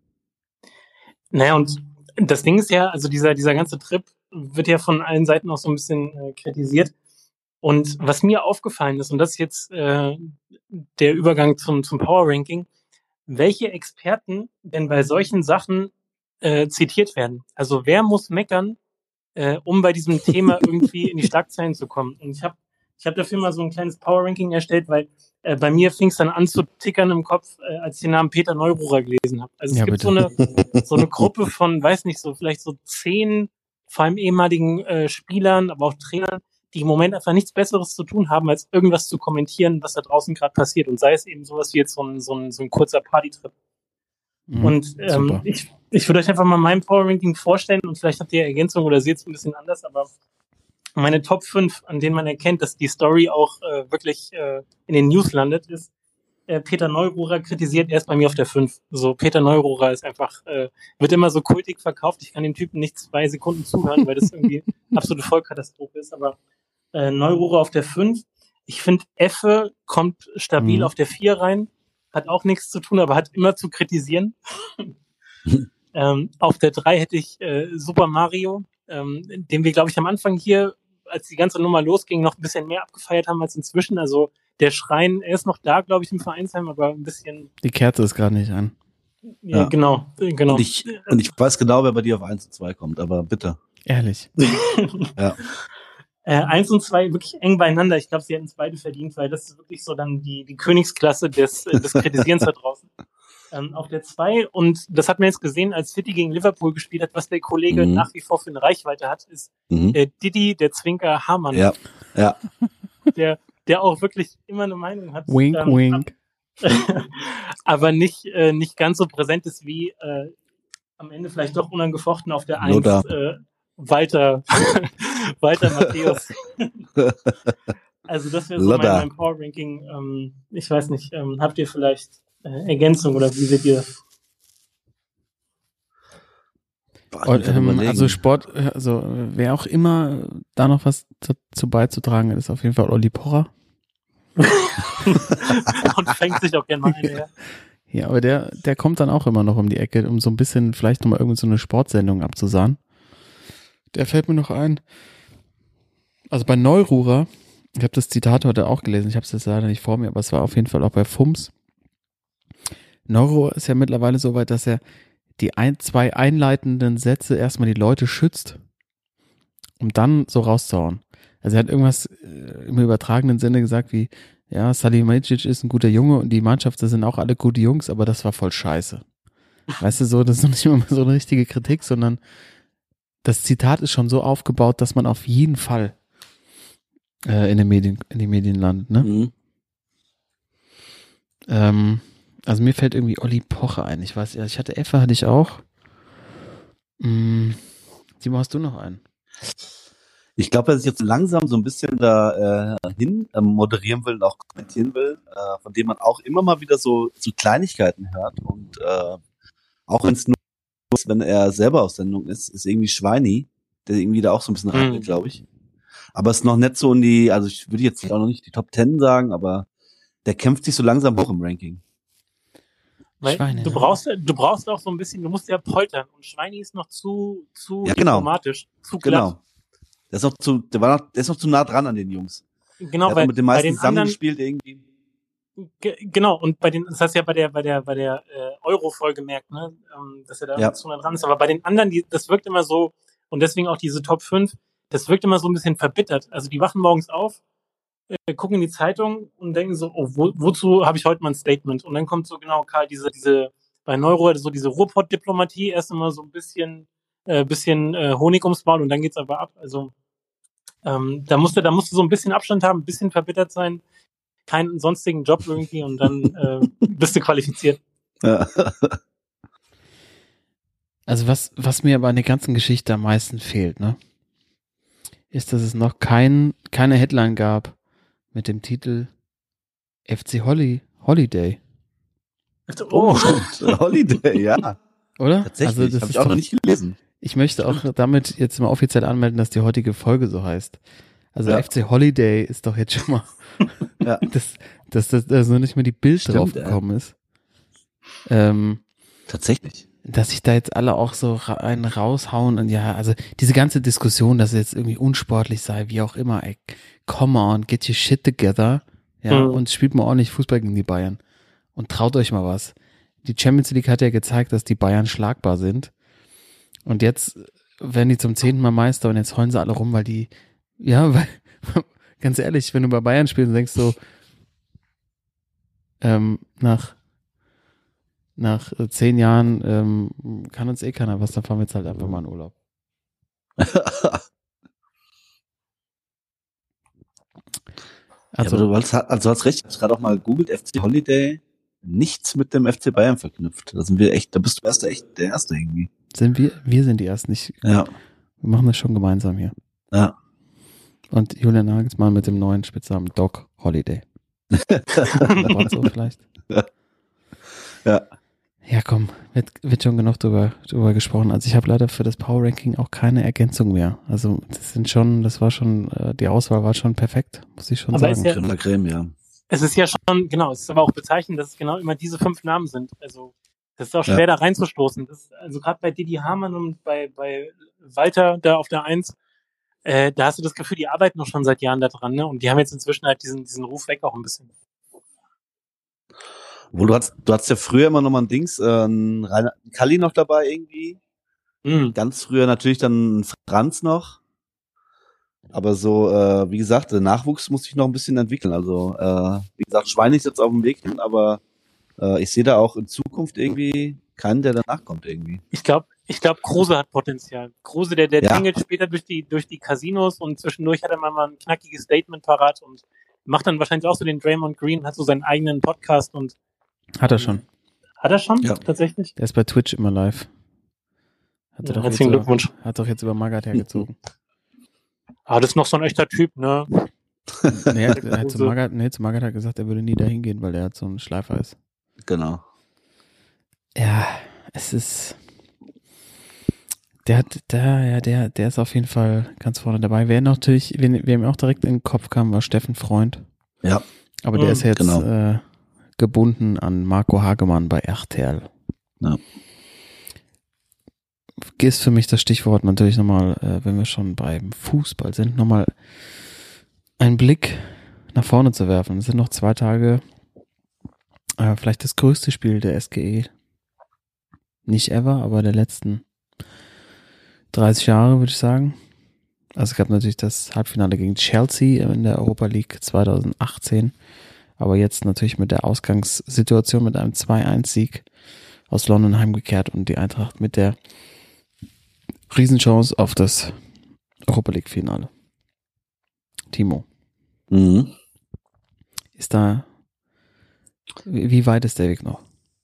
Naja, und das Ding ist ja, also dieser, dieser ganze Trip wird ja von allen Seiten auch so ein bisschen äh, kritisiert. Und was mir aufgefallen ist, und das ist jetzt äh, der Übergang zum, zum Power Ranking, welche Experten denn bei solchen Sachen äh, zitiert werden. Also wer muss meckern, äh, um bei diesem Thema irgendwie in die Schlagzeilen zu kommen. Und ich habe ich hab dafür mal so ein kleines Power Ranking erstellt, weil äh, bei mir fing es dann an zu tickern im Kopf, äh, als ich den Namen Peter Neururer gelesen habe. Also es Ja, gibt bitte. so eine, so eine Gruppe von, weiß nicht, so vielleicht so zehn, vor allem ehemaligen äh, Spielern, aber auch Trainern, die im Moment einfach nichts Besseres zu tun haben, als irgendwas zu kommentieren, was da draußen gerade passiert. Und sei es eben sowas wie jetzt so ein, so ein, so ein kurzer Partytrip. Mhm. Und ähm, Super. ich, ich würde euch einfach mal mein Power Ranking vorstellen und vielleicht habt ihr Ergänzung oder seht es ein bisschen anders, aber meine Top 5, an denen man erkennt, dass die Story auch äh, wirklich äh, in den News landet, ist äh, Peter Neururer kritisiert erst bei mir auf der 5. So, Peter Neururer ist einfach, äh, wird immer so kultig verkauft. Ich kann dem Typen nicht zwei Sekunden zuhören, weil das irgendwie absolute Vollkatastrophe ist. Aber äh, Neururer auf der 5. Ich finde, Effe kommt stabil Mhm. auf der 4 rein. Hat auch nichts zu tun, aber hat immer zu kritisieren. ähm, auf der 3 hätte ich äh, Super Mario, ähm, den wir, glaube ich, am Anfang hier, als die ganze Nummer losging, noch ein bisschen mehr abgefeiert haben als inzwischen. Also der Schrein, er ist noch da, glaube ich, im Vereinsheim, aber ein bisschen, Die Kerze ist gerade nicht an. ja, Ja. genau, genau. Und ich, und ich weiß genau, wer bei dir auf 1 und 2 kommt, aber bitte. Ehrlich. Ja. Äh, eins und zwei wirklich eng beieinander. Ich glaube, sie hätten es beide verdient, weil das ist wirklich so dann die, die Königsklasse des, äh, des Kritisierens da draußen. Ähm, auf der zwei, und das hat man jetzt gesehen, als City gegen Liverpool gespielt hat, was der Kollege Mhm. nach wie vor für eine Reichweite hat, ist Mhm. äh, Didi, der Zwinker Hamann, Ja, ja. der, der auch wirklich immer eine Meinung hat. Wink, ähm, wink. aber nicht, äh, nicht ganz so präsent ist wie äh, am Ende vielleicht doch unangefochten auf der Eins Lothar. äh, Walter, Walter Matthäus. also das wäre so mein, mein Power Ranking. Ähm, ich weiß nicht, ähm, habt ihr vielleicht Ergänzung oder wie seht ihr Und, ähm, also Sport, äh, also äh, wer auch immer da noch was dazu beizutragen hat, ist auf jeden Fall Olli Pocher. Und fängt sich auch gerne mal eine her. Ja, aber der, der kommt dann auch immer noch um die Ecke, um so ein bisschen vielleicht nochmal irgend so eine Sportsendung abzusahen. Der fällt mir noch ein. Also bei Neururer, ich habe das Zitat heute auch gelesen, ich habe es jetzt leider nicht vor mir, aber es war auf jeden Fall auch bei FUMS. Neururer ist ja mittlerweile so weit, dass er die ein, zwei einleitenden Sätze erstmal die Leute schützt, um dann so rauszuhauen. Also er hat irgendwas äh, im übertragenen Sinne gesagt wie, ja, Salihamidzic ist ein guter Junge und die Mannschaft, das sind auch alle gute Jungs, aber das war voll scheiße. Weißt du, so, das ist nicht immer so eine richtige Kritik, sondern das Zitat ist schon so aufgebaut, dass man auf jeden Fall äh, in den Medien, in die Medien landet, ne? Mhm. Ähm, also mir fällt irgendwie Olli Pocher ein. Ich weiß, ja, ich hatte Effe, hatte ich auch. Hm, Timo, hast du noch einen? Ich glaube, dass ich jetzt langsam so ein bisschen da äh, hin ähm, moderieren will und auch kommentieren will, äh, von dem man auch immer mal wieder so, so Kleinigkeiten hört und äh, auch wenn es nur ist, wenn er selber auf Sendung ist, ist irgendwie Schweini, der irgendwie da auch so ein bisschen Mhm. reingeht, glaube ich. Aber es ist noch nicht so in die, also ich würde jetzt auch noch nicht die Top Ten sagen, aber der kämpft sich so langsam hoch im Ranking. Weil Schweine, du ne? brauchst, du brauchst auch so ein bisschen, du musst ja poltern. Und Schweini ist noch zu, zu Ja, genau. diplomatisch, zu glatt. Genau. Der ist noch zu, der war noch, der ist noch zu nah dran an den Jungs. Genau, der weil mit den bei meisten den anderen, zusammengespielt irgendwie. Ge genau, und bei den, das hast du ja bei der, bei der, bei der äh, Euro-Folge gemerkt, ne? ähm, dass er da Ja. zu nah dran ist. Aber bei den anderen, die, das wirkt immer so, und deswegen auch diese Top 5, das wirkt immer so ein bisschen verbittert. Also die wachen morgens auf, äh, gucken in die Zeitung und denken so, oh, wo, wozu habe ich heute mal ein Statement? Und dann kommt so genau, Karl, diese, diese, bei Neuro, so diese Ruhrpott-Diplomatie, erst immer so ein bisschen, äh, bisschen äh, Honig ums Maul und dann geht's aber ab. Also ähm, da musste, da musste so ein bisschen Abstand haben, ein bisschen verbittert sein, keinen sonstigen Job irgendwie und dann äh, bist du qualifiziert. Ja. Also was, was mir aber an der ganzen Geschichte am meisten fehlt, ne, ist, dass es noch kein, keine Headline gab mit dem Titel FC Holly, Holiday, Oh, stimmt. Holiday, ja. oder? Tatsächlich. Also das Hab ist ich auch noch nicht gelesen. ich möchte auch damit jetzt mal offiziell anmelden, dass die heutige Folge so heißt. Also Ja. FC Holiday ist doch jetzt schon mal, Ja. dass, dass, dass, dass noch nicht mal die Bild Stimmt, drauf gekommen ist. Ähm, Tatsächlich. Dass sich da jetzt alle auch so einen raushauen und ja, also diese ganze Diskussion, dass es jetzt irgendwie unsportlich sei, wie auch immer, ey, come on, get your shit together, ja, Mhm. und spielt mal ordentlich Fußball gegen die Bayern und traut euch mal was. Die Champions League hat ja gezeigt, dass die Bayern schlagbar sind und jetzt werden die zum zehnten Mal Meister und jetzt heulen sie alle rum, weil die, ja, weil, ganz ehrlich, wenn du bei Bayern spielst denkst so, ähm, nach nach äh, zehn Jahren ähm, kann uns eh keiner was, dann fahren wir jetzt halt einfach mal in Urlaub. Also, ja, aber du hast, also hast recht, ich habe gerade auch mal gegoogelt, FC Holiday, nichts mit dem FC Bayern verknüpft. Da sind wir echt, da bist du erst echt der Erste irgendwie. sind wir, wir sind die ersten, nicht, Ja, wir machen das schon gemeinsam hier. ja. Und Julian Nagelsmann mit dem neuen Spitznamen Doc Holiday. War so vielleicht? Ja. Ja, komm, wird, wird schon genug drüber, drüber gesprochen. Also ich habe leider für das Power Ranking auch keine Ergänzung mehr. Also das sind schon, das war schon, äh, die Auswahl war schon perfekt, muss ich schon Aber sagen. ist ja- Creme Creme, ja. Es ist ja schon, genau, es ist aber auch bezeichnend, dass es genau immer diese fünf Namen sind. Also, das ist auch schwer, Ja. da reinzustoßen. Das, also, gerade bei Didi Hamann und bei, bei Walter da auf der Eins, äh, da hast du das Gefühl, die arbeiten noch schon seit Jahren da dran, ne? Und die haben jetzt inzwischen halt diesen, diesen Ruf weg auch ein bisschen. Wo du hast, du hattest ja früher immer noch mal ein Dings, äh, ein Rainer Kalli noch dabei irgendwie. Mhm. Ganz früher natürlich dann Franz noch. Aber so, äh, wie gesagt, der Nachwuchs muss sich noch ein bisschen entwickeln. Also, äh, wie gesagt, Schwein ist jetzt auf dem Weg hin, aber äh, ich sehe da auch in Zukunft irgendwie keinen, der danach kommt irgendwie. Ich glaube, ich glaube, Kruse hat Potenzial. Kruse, der, der Ja. tingelt später durch die, durch die Casinos und zwischendurch hat er mal ein knackiges Statement parat und macht dann wahrscheinlich auch so den Draymond Green, hat so seinen eigenen Podcast und Hat er schon. hat er schon Ja. tatsächlich? Der ist bei Twitch immer live. Hat er Ja, doch herzlichen jetzt Glückwunsch. Über, hat doch jetzt über Magath hergezogen. Ah, das ist noch so ein echter Typ, ne? nee, er, er hat zu Kruse. Magath, nee, zu Magath hat gesagt, er würde nie dahin gehen, weil er halt so ein Schleifer ist. Genau. Ja, es ist. Der hat, der, ja, der, der ist auf jeden Fall ganz vorne dabei. Wer natürlich, wer, wer mir auch direkt in den Kopf kam, war Steffen Freund. Ja. Aber der Mhm, ist jetzt genau. äh, gebunden an Marco Hagemann bei RTL. Ja. Ist für mich das Stichwort natürlich nochmal, äh, wenn wir schon beim Fußball sind, nochmal einen Blick nach vorne zu werfen. Es sind noch zwei Tage, äh, vielleicht das größte Spiel der SGE. Nicht ever, aber der letzten 30 Jahre, würde ich sagen. Also es gab natürlich das Halbfinale gegen Chelsea in der Europa League 2018. Aber jetzt natürlich mit der Ausgangssituation mit einem 2-1-Sieg aus London heimgekehrt und die Eintracht mit der Riesenchance auf das Europa League Finale. Timo, Mhm. ist da, wie wie weit ist der Weg noch?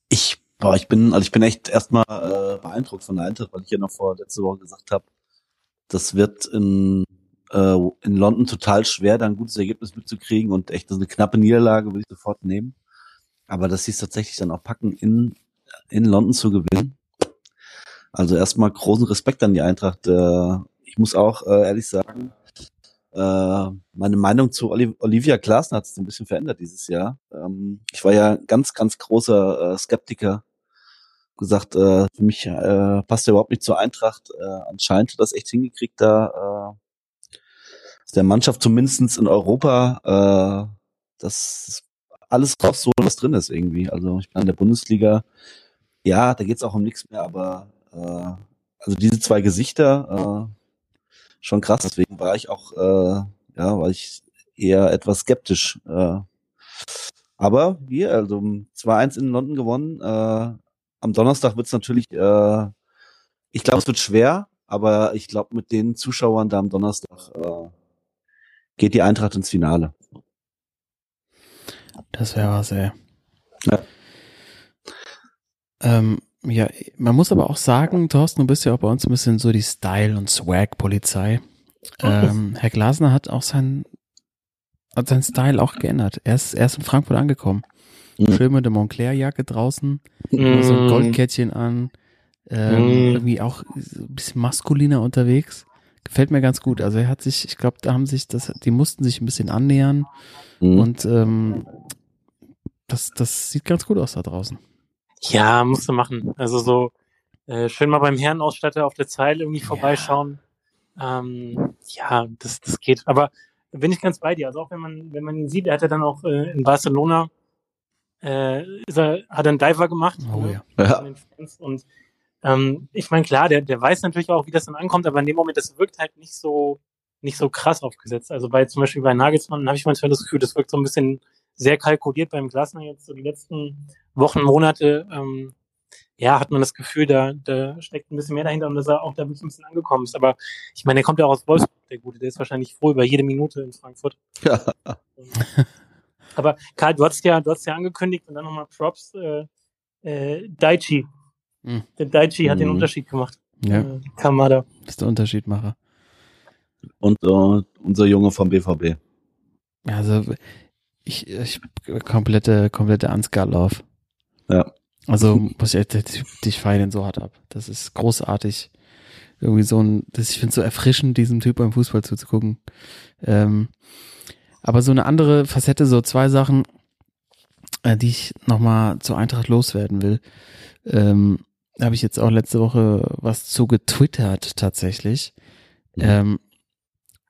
Ich, boah, ich bin, also ich bin echt erstmal äh, beeindruckt von der Eintracht, weil ich ja noch vor letzte Woche gesagt habe, das wird in, äh, in London total schwer, da ein gutes Ergebnis mitzukriegen und echt eine knappe Niederlage würde ich sofort nehmen. Aber dass sie es tatsächlich dann auch packen, in, in London zu gewinnen. Also erstmal großen Respekt an die Eintracht. Äh, ich muss auch äh, ehrlich sagen, äh, meine Meinung zu Oli Olivia Glasner hat sich ein bisschen verändert dieses Jahr. Ähm, ich war ja ganz, ganz großer äh, Skeptiker. Gesagt, äh, für mich passt er überhaupt nicht zur Eintracht. Anscheinend hat das echt hingekriegt, da der Mannschaft zumindestens in Europa äh, das alles rauszuholen, was drin ist irgendwie. Also ich bin in der Bundesliga, ja, da geht's auch um nichts mehr, aber äh, also diese zwei Gesichter, äh, schon krass. Deswegen war ich auch, äh, ja, war ich eher etwas skeptisch. Äh, aber hier, also 2-1 in London gewonnen. Äh, am Donnerstag wird's natürlich, äh, ich glaube, es wird schwer, aber ich glaube, mit den Zuschauern da am Donnerstag äh, geht die Eintracht ins Finale. Das wäre was, ey. Ja. Ähm, ja, man muss aber auch sagen, Thorsten, du bist ja auch bei uns ein bisschen so die Style- und Swag-Polizei. Ähm, Herr Glasner hat auch sein, hat seinen Style auch geändert. Er ist, er ist in Frankfurt angekommen. Mhm. Schön mit der Montclair-Jacke draußen, immer so ein Mm. Goldkettchen an, ähm, Mm. irgendwie auch ein bisschen maskuliner unterwegs. Gefällt mir ganz gut. Also er hat sich, ich glaube, da haben sich das, die mussten sich ein bisschen annähern Mhm. und ähm, das, das sieht ganz gut aus da draußen. Ja, musst du machen. Also so äh, schön mal beim Herrenausstatter auf der Zeile irgendwie vorbeischauen. Ähm, ja, das, das geht. Aber bin ich ganz bei dir. Also auch wenn man, wenn man ihn sieht, er hat ja dann auch äh, in Barcelona äh, ist er, hat er einen Diver gemacht. Oh ne? ja. Ja. von den Fans. Und ähm, ich meine, klar, der, der weiß natürlich auch, wie das dann ankommt, aber in dem Moment, das wirkt halt nicht so, nicht so krass aufgesetzt. Also bei zum Beispiel bei Nagelsmann habe ich manchmal das Gefühl, das wirkt so ein bisschen sehr kalkuliert beim Glasner jetzt so die letzten Wochen, Monate. Ähm, ja, hat man das Gefühl, da, da steckt ein bisschen mehr dahinter und dass er auch da wirklich ein bisschen angekommen ist. Aber ich meine, der kommt ja auch aus Wolfsburg, der Gute, der ist wahrscheinlich froh über jede Minute in Frankfurt. Ja. Aber Karl, du hast ja, du hast ja angekündigt und dann nochmal Props, äh, äh, Daichi. Mhm. Der Daichi hat den Mhm. Unterschied gemacht. Ja, Äh, Kamada. das ist der Unterschiedmacher. Und äh, unser Junge vom BVB. Also ich, ich komplette, komplette Ansgar-Love. Ja. Also muss ich, ich, ich feiere den so hart ab. Das ist großartig. Irgendwie so ein, das, ich finde es so erfrischend, diesem Typ beim Fußball zuzugucken. Ähm, aber so eine andere Facette, so zwei Sachen, äh, die ich nochmal zur Eintracht loswerden will. Ähm, habe ich jetzt auch letzte Woche was zu getwittert tatsächlich. Mhm. Ähm,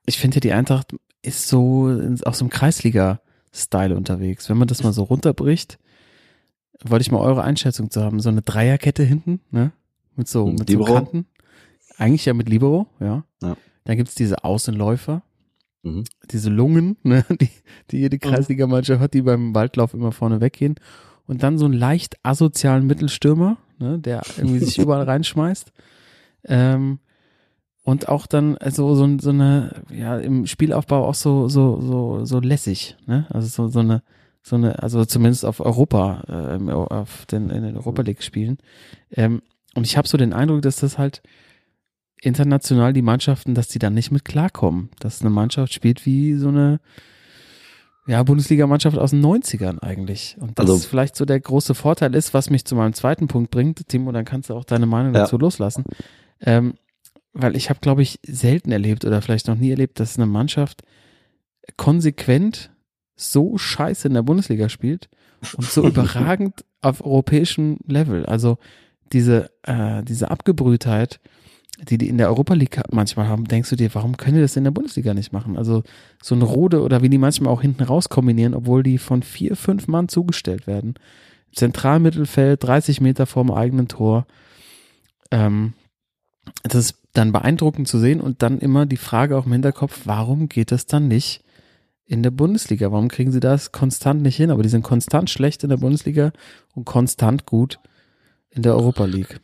ich finde ja, die Eintracht ist so in, auf so einem Kreisliga-Style unterwegs. Wenn man das mal so runterbricht, wollte ich mal eure Einschätzung zu haben. So eine Dreierkette hinten, ne? Mit so, mit so? Kanten. Eigentlich ja mit Libero, ja. Ja. Dann gibt's diese Außenläufer, Mhm. diese Lungen, ne, die, die jede Kreisligamannschaft hat, die beim Waldlauf immer vorne weggehen. Und dann so einen leicht asozialen Mittelstürmer, ne, der irgendwie sich überall reinschmeißt. Ähm, und auch dann also so, so eine, ja, im Spielaufbau auch so, so, so, so lässig, ne? Also so, so eine, so eine, also zumindest auf Europa, äh, auf den, in den Europa League spielen. Ähm, und ich habe so den Eindruck, dass das halt international die Mannschaften, dass die dann nicht mit klarkommen. Dass eine Mannschaft spielt wie so eine ja, Bundesligamannschaft aus den 90ern eigentlich. Und das Also- vielleicht so der große Vorteil ist, was mich zu meinem zweiten Punkt bringt. Timo, dann kannst du auch deine Meinung Ja. dazu loslassen. Ähm, weil ich habe, glaube ich, selten erlebt oder vielleicht noch nie erlebt, dass eine Mannschaft konsequent so scheiße in der Bundesliga spielt und so überragend auf europäischem Level. Also diese, äh, diese Abgebrühtheit, die die in der Europa League manchmal haben, denkst du dir, warum können die das in der Bundesliga nicht machen? Also so ein Rode oder wie die manchmal auch hinten raus kombinieren, obwohl die von vier, fünf Mann zugestellt werden. Zentralmittelfeld, 30 Meter vorm eigenen Tor. Ähm, das ist dann beeindruckend zu sehen und dann immer die Frage auch im Hinterkopf, warum geht das dann nicht in der Bundesliga? Warum kriegen sie das konstant nicht hin? Aber die sind konstant schlecht in der Bundesliga und konstant gut in der Europa League.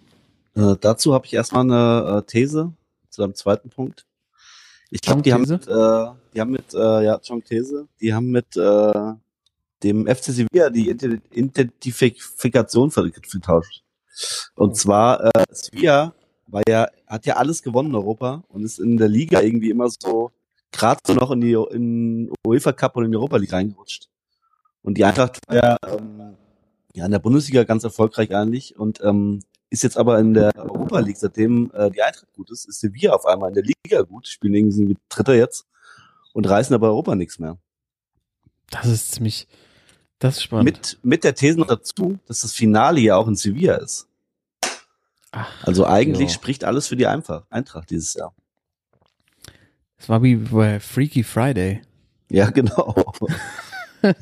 Äh, dazu habe ich erstmal eine äh, These zu deinem zweiten Punkt. Ich glaube, die haben mit, äh, die haben mit, äh, ja, John These, die haben mit äh, dem FC Sevilla die Ident- Identifikation ver- vertauscht. Und zwar, äh, Sevilla war ja, hat ja alles gewonnen in Europa und ist in der Liga irgendwie immer so gerade so noch in die in UEFA Cup und in die Europa League reingerutscht. Und die Eintracht war ja, ähm, ja in der Bundesliga ganz erfolgreich eigentlich und ähm, ist jetzt aber in der Europa League, seitdem äh, die Eintracht gut ist, ist Sevilla auf einmal in der Liga gut, spielen irgendwie wie Dritter jetzt und reißen aber Europa nichts mehr. Das ist ziemlich, das ist spannend. Mit, mit der These noch dazu, dass das Finale ja auch in Sevilla ist. Ach, Also eigentlich jo. spricht alles für die Einfach, Eintracht dieses Jahr. Es war wie bei Freaky Friday. Ja, genau.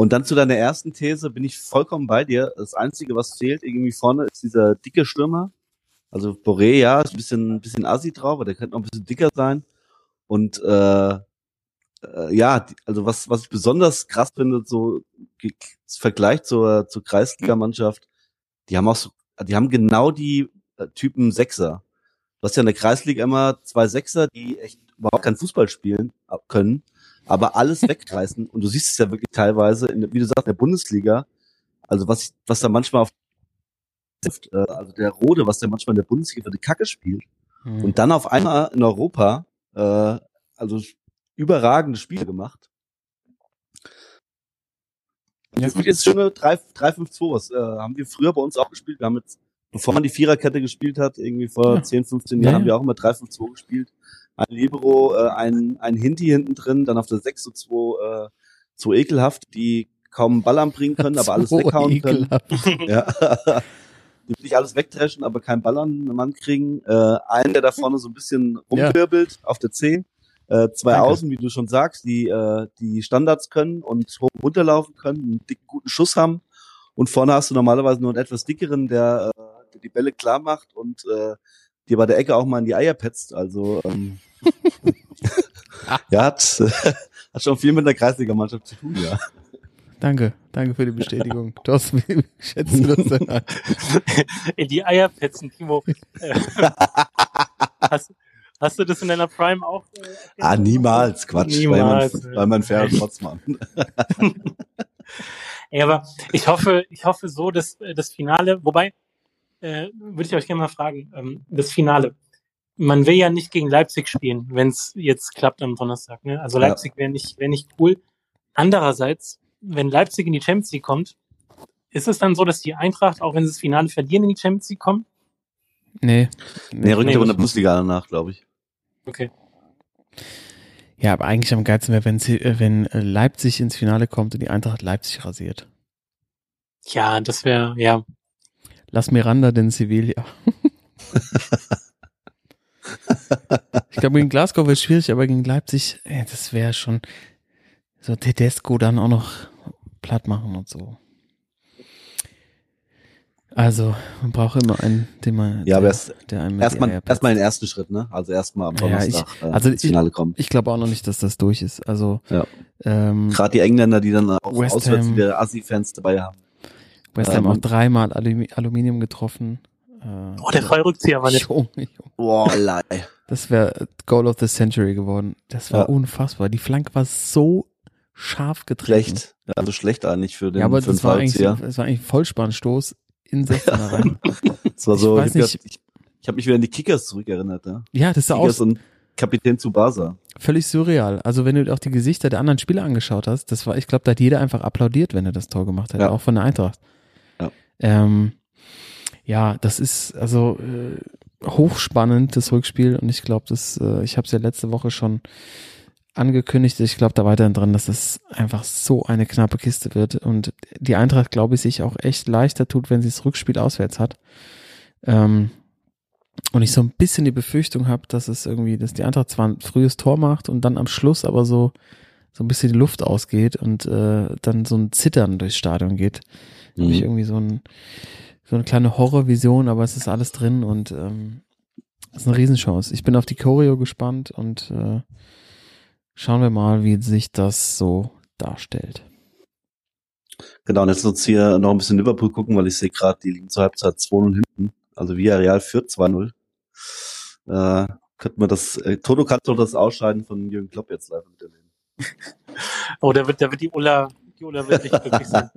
Und dann zu deiner ersten These bin ich vollkommen bei dir. Das Einzige, was fehlt irgendwie vorne, ist dieser dicke Stürmer. Also Boré, ja, ist ein bisschen, ein bisschen assi drauf, aber der könnte noch ein bisschen dicker sein. Und äh, äh, ja, also was, was ich besonders krass finde, so im Vergleich zur, zur Kreisligamannschaft, die haben auch so, die haben genau die äh, Typen Sechser. Du hast ja in der Kreisliga immer zwei Sechser, die echt überhaupt kein Fußball spielen äh, können, aber alles wegreißen. Und du siehst es ja wirklich teilweise, in, wie du sagst, in der Bundesliga. Also was, was da manchmal auf äh, also der Rode, was der manchmal in der Bundesliga für die Kacke spielt. Hm. Und dann auf einmal in Europa, äh, also überragende Spiele gemacht. Ja. Das ist jetzt schöne 3-5-2, was äh, haben wir früher bei uns auch gespielt. Wir haben jetzt bevor man die Viererkette gespielt hat, irgendwie vor Ja. 10, 15 Ja, Jahren, ja. haben wir auch immer 3-5-2 gespielt. Ein Libero, äh, ein, ein Hinti hinten drin, dann auf der 6 so zwei, äh, zwei ekelhaft, die kaum einen Ball anbringen können, aber alles So weghauen können. Ja. Die nicht alles wegtreschen, aber keinen Ball an den Mann kriegen. Äh, einen, der da vorne so ein bisschen Ja. rumwirbelt auf der 10. Äh, zwei Danke. Außen, wie du schon sagst, die äh, die Standards können und hoch runterlaufen können, einen dicken, guten Schuss haben. Und vorne hast du normalerweise nur einen etwas dickeren, der, äh, der die Bälle klar macht und äh, dir bei der Ecke auch mal in die Eier petzt. Also ähm, ja, hat, hat schon viel mit der Kreisliga-Mannschaft zu tun, ja. Danke, danke für die Bestätigung. Thorsten, wie schätzt du das denn ein? In die Eier petzen, Timo. Hast, hast du das in deiner Prime auch? Äh, Ah, niemals, Quatsch. Niemals. Weil man, weil man fairer Schrotzmann. Ja, aber ich hoffe, ich hoffe so, dass äh, das Finale, wobei, äh, würde ich euch gerne mal fragen, ähm, das Finale. Man will ja nicht gegen Leipzig spielen, wenn es jetzt klappt am Donnerstag. Ne? Also Ja. Leipzig wäre nicht, wäre nicht cool. Andererseits, wenn Leipzig in die Champions League kommt, ist es dann so, dass die Eintracht, auch wenn sie das Finale verlieren, in die Champions League kommen? Nee. Nee, rückt Nee, aber in der das- Bundesliga danach, glaube ich. Okay. Ja, aber eigentlich am geilsten wäre, wenn, äh, wenn äh, Leipzig ins Finale kommt und die Eintracht Leipzig rasiert. Ja, das wäre, ja. Lass Miranda den Sevilla. ich glaube, gegen Glasgow wäre schwierig, aber gegen Leipzig, ey, das wäre schon so Tedesco dann auch noch platt machen und so. Also, man braucht immer einen, den man, Ja, aber der, erst- der einem Erstmal, erstmal den ersten Schritt, ne? Also erstmal am Ja, ich- Donnerstag äh, also ins ich- Finale kommen. Ich glaube auch noch nicht, dass das durch ist. Also, Ja. ähm, Gerade die Engländer, die dann auch West auswärts Ham. wieder Assi-Fans dabei haben. West Ham auch man- dreimal Alumi Aluminium getroffen. Äh, Oh, der Fallrückzieher war nicht. Junge, Junge. Boah, lei. Das wäre Goal of the Century geworden. Das war Ja. unfassbar. Die Flanke war so scharf getreten. Schlecht. Also schlecht eigentlich für den, Ja, aber das war, eigentlich, das war eigentlich ein Vollspannstoß in 16er rein. Das war ich so, weiß ich, ich, ich habe mich wieder an die Kickers zurückerinnert, ja. Ja, das sah Kickers aus und Kapitän Tsubasa. völlig surreal. Also wenn du auch die Gesichter der anderen Spieler angeschaut hast, das war, ich glaube, da hat jeder einfach applaudiert, wenn er das Tor gemacht hat, Ja. auch von der Eintracht. Ja. Ähm, ja, das ist also äh, hochspannend, das Rückspiel. Und ich glaube, das, äh, ich habe es ja letzte Woche schon angekündigt. Ich glaube da weiterhin dran, dass das einfach so eine knappe Kiste wird. Und die Eintracht, glaube ich, sich auch echt leichter tut, wenn sie das Rückspiel auswärts hat. Ähm, und ich so ein bisschen die Befürchtung habe, dass es irgendwie, dass die Eintracht zwar ein frühes Tor macht und dann am Schluss aber so so ein bisschen die Luft ausgeht und äh, dann so ein Zittern durchs Stadion geht. Da habe ich Mhm. irgendwie so, ein, so eine kleine Horrorvision, aber es ist alles drin und ähm, es ist eine Riesenchance. Ich bin auf die Choreo gespannt und äh, schauen wir mal, wie sich das so darstellt. Genau, und jetzt uns hier noch ein bisschen Liverpool gucken, weil ich sehe gerade, die liegen zur Halbzeit 2-0 hinten. Also Villarreal führt 2-0. Äh, könnten wir das, äh, Toto kannst du das Ausscheiden von Jürgen Klopp jetzt live miterleben. Oh, da wird, da wird die Ulla, die Ulla wird nicht glücklich sein.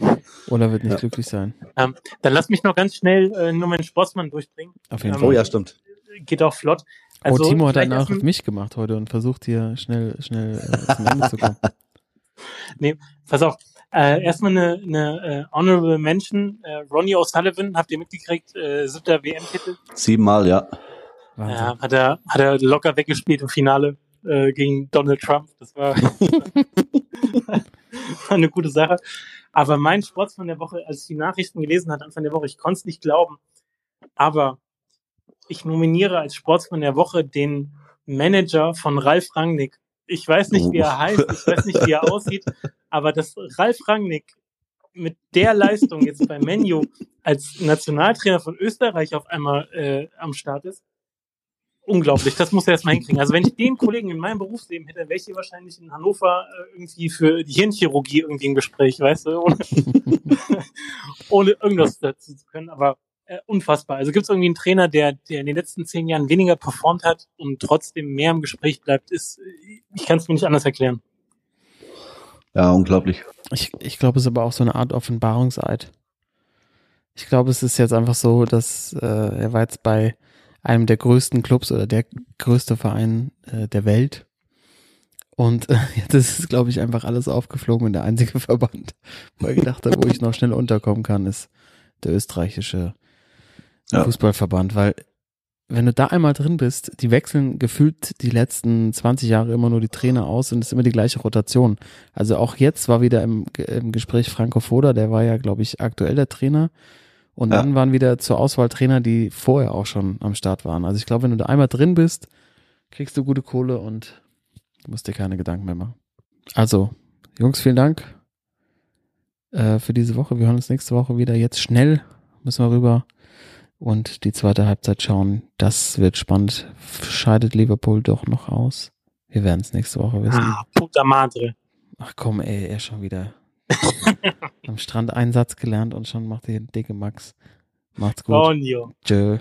Oder wird nicht Ja. glücklich sein. Ähm, dann lass mich noch ganz schnell äh, nur meinen Sportsmann durchbringen. Auf jeden Ähm, Fall. Oh ja, stimmt. Geht auch flott. Also, oh, Timo hat einen Nach erst auf mich gemacht heute und versucht hier schnell, schnell äh, zum Ende zu kommen. Pass auf. Äh, erstmal eine, eine äh, Honorable Mention. Äh, Ronnie O'Sullivan, habt ihr mitgekriegt, äh, siebter WM-Titel. Siebenmal, ja. Wahnsinn. Ja, hat er, hat er locker weggespielt im Finale äh, gegen Donald Trump. Das war, war eine gute Sache. Aber mein Sportsmann der Woche, als ich die Nachrichten gelesen hat Anfang der Woche, ich konnte es nicht glauben. Aber ich nominiere als Sportsmann der Woche den Manager von Ralf Rangnick. Ich weiß nicht, wie er Oh. heißt, ich weiß nicht, wie er aussieht, aber dass Ralf Rangnick mit der Leistung jetzt bei Menu als Nationaltrainer von Österreich auf einmal äh, am Start ist, unglaublich. Das muss er erstmal hinkriegen. Also wenn ich den Kollegen in meinem Berufsleben hätte, wäre ich hier wahrscheinlich in Hannover äh, irgendwie für die Hirnchirurgie irgendwie im Gespräch, weißt du, ohne, ohne irgendwas dazu zu können. Aber äh, unfassbar. Also gibt es irgendwie einen Trainer, der, der in den letzten zehn Jahren weniger performt hat und trotzdem mehr im Gespräch bleibt, ist, ich kann es mir nicht anders erklären. Ja, unglaublich. Ich, ich glaube, es ist aber auch so eine Art Offenbarungseid. Ich glaube, es ist jetzt einfach so, dass äh, er war jetzt bei einem der größten Clubs oder der größte Verein äh, der Welt. Und äh, jetzt ist glaube ich, einfach alles aufgeflogen und der einzige Verband, wo gedacht hat, wo ich noch schnell unterkommen kann, ist der österreichische Ja. Fußballverband, weil wenn du da einmal drin bist, die wechseln gefühlt die letzten 20 Jahre immer nur die Trainer aus und es ist immer die gleiche Rotation. Also auch jetzt war wieder im, im Gespräch Franco Foda, der war ja, glaube ich, aktuell der Trainer. Und Ja. dann waren wieder zur Auswahl Trainer, die vorher auch schon am Start waren. Also ich glaube, wenn du da einmal drin bist, kriegst du gute Kohle und musst dir keine Gedanken mehr machen. Also, Jungs, vielen Dank äh, für diese Woche. Wir hören uns nächste Woche wieder. Jetzt schnell müssen wir rüber und die zweite Halbzeit schauen. Das wird spannend. Scheidet Liverpool doch noch aus? Wir werden es nächste Woche wissen. Ah, puta madre. Ach komm, ey, er schon wieder. Am Strand einen Satz gelernt und schon macht der dicke Max. Macht's gut. Conio. Tschö.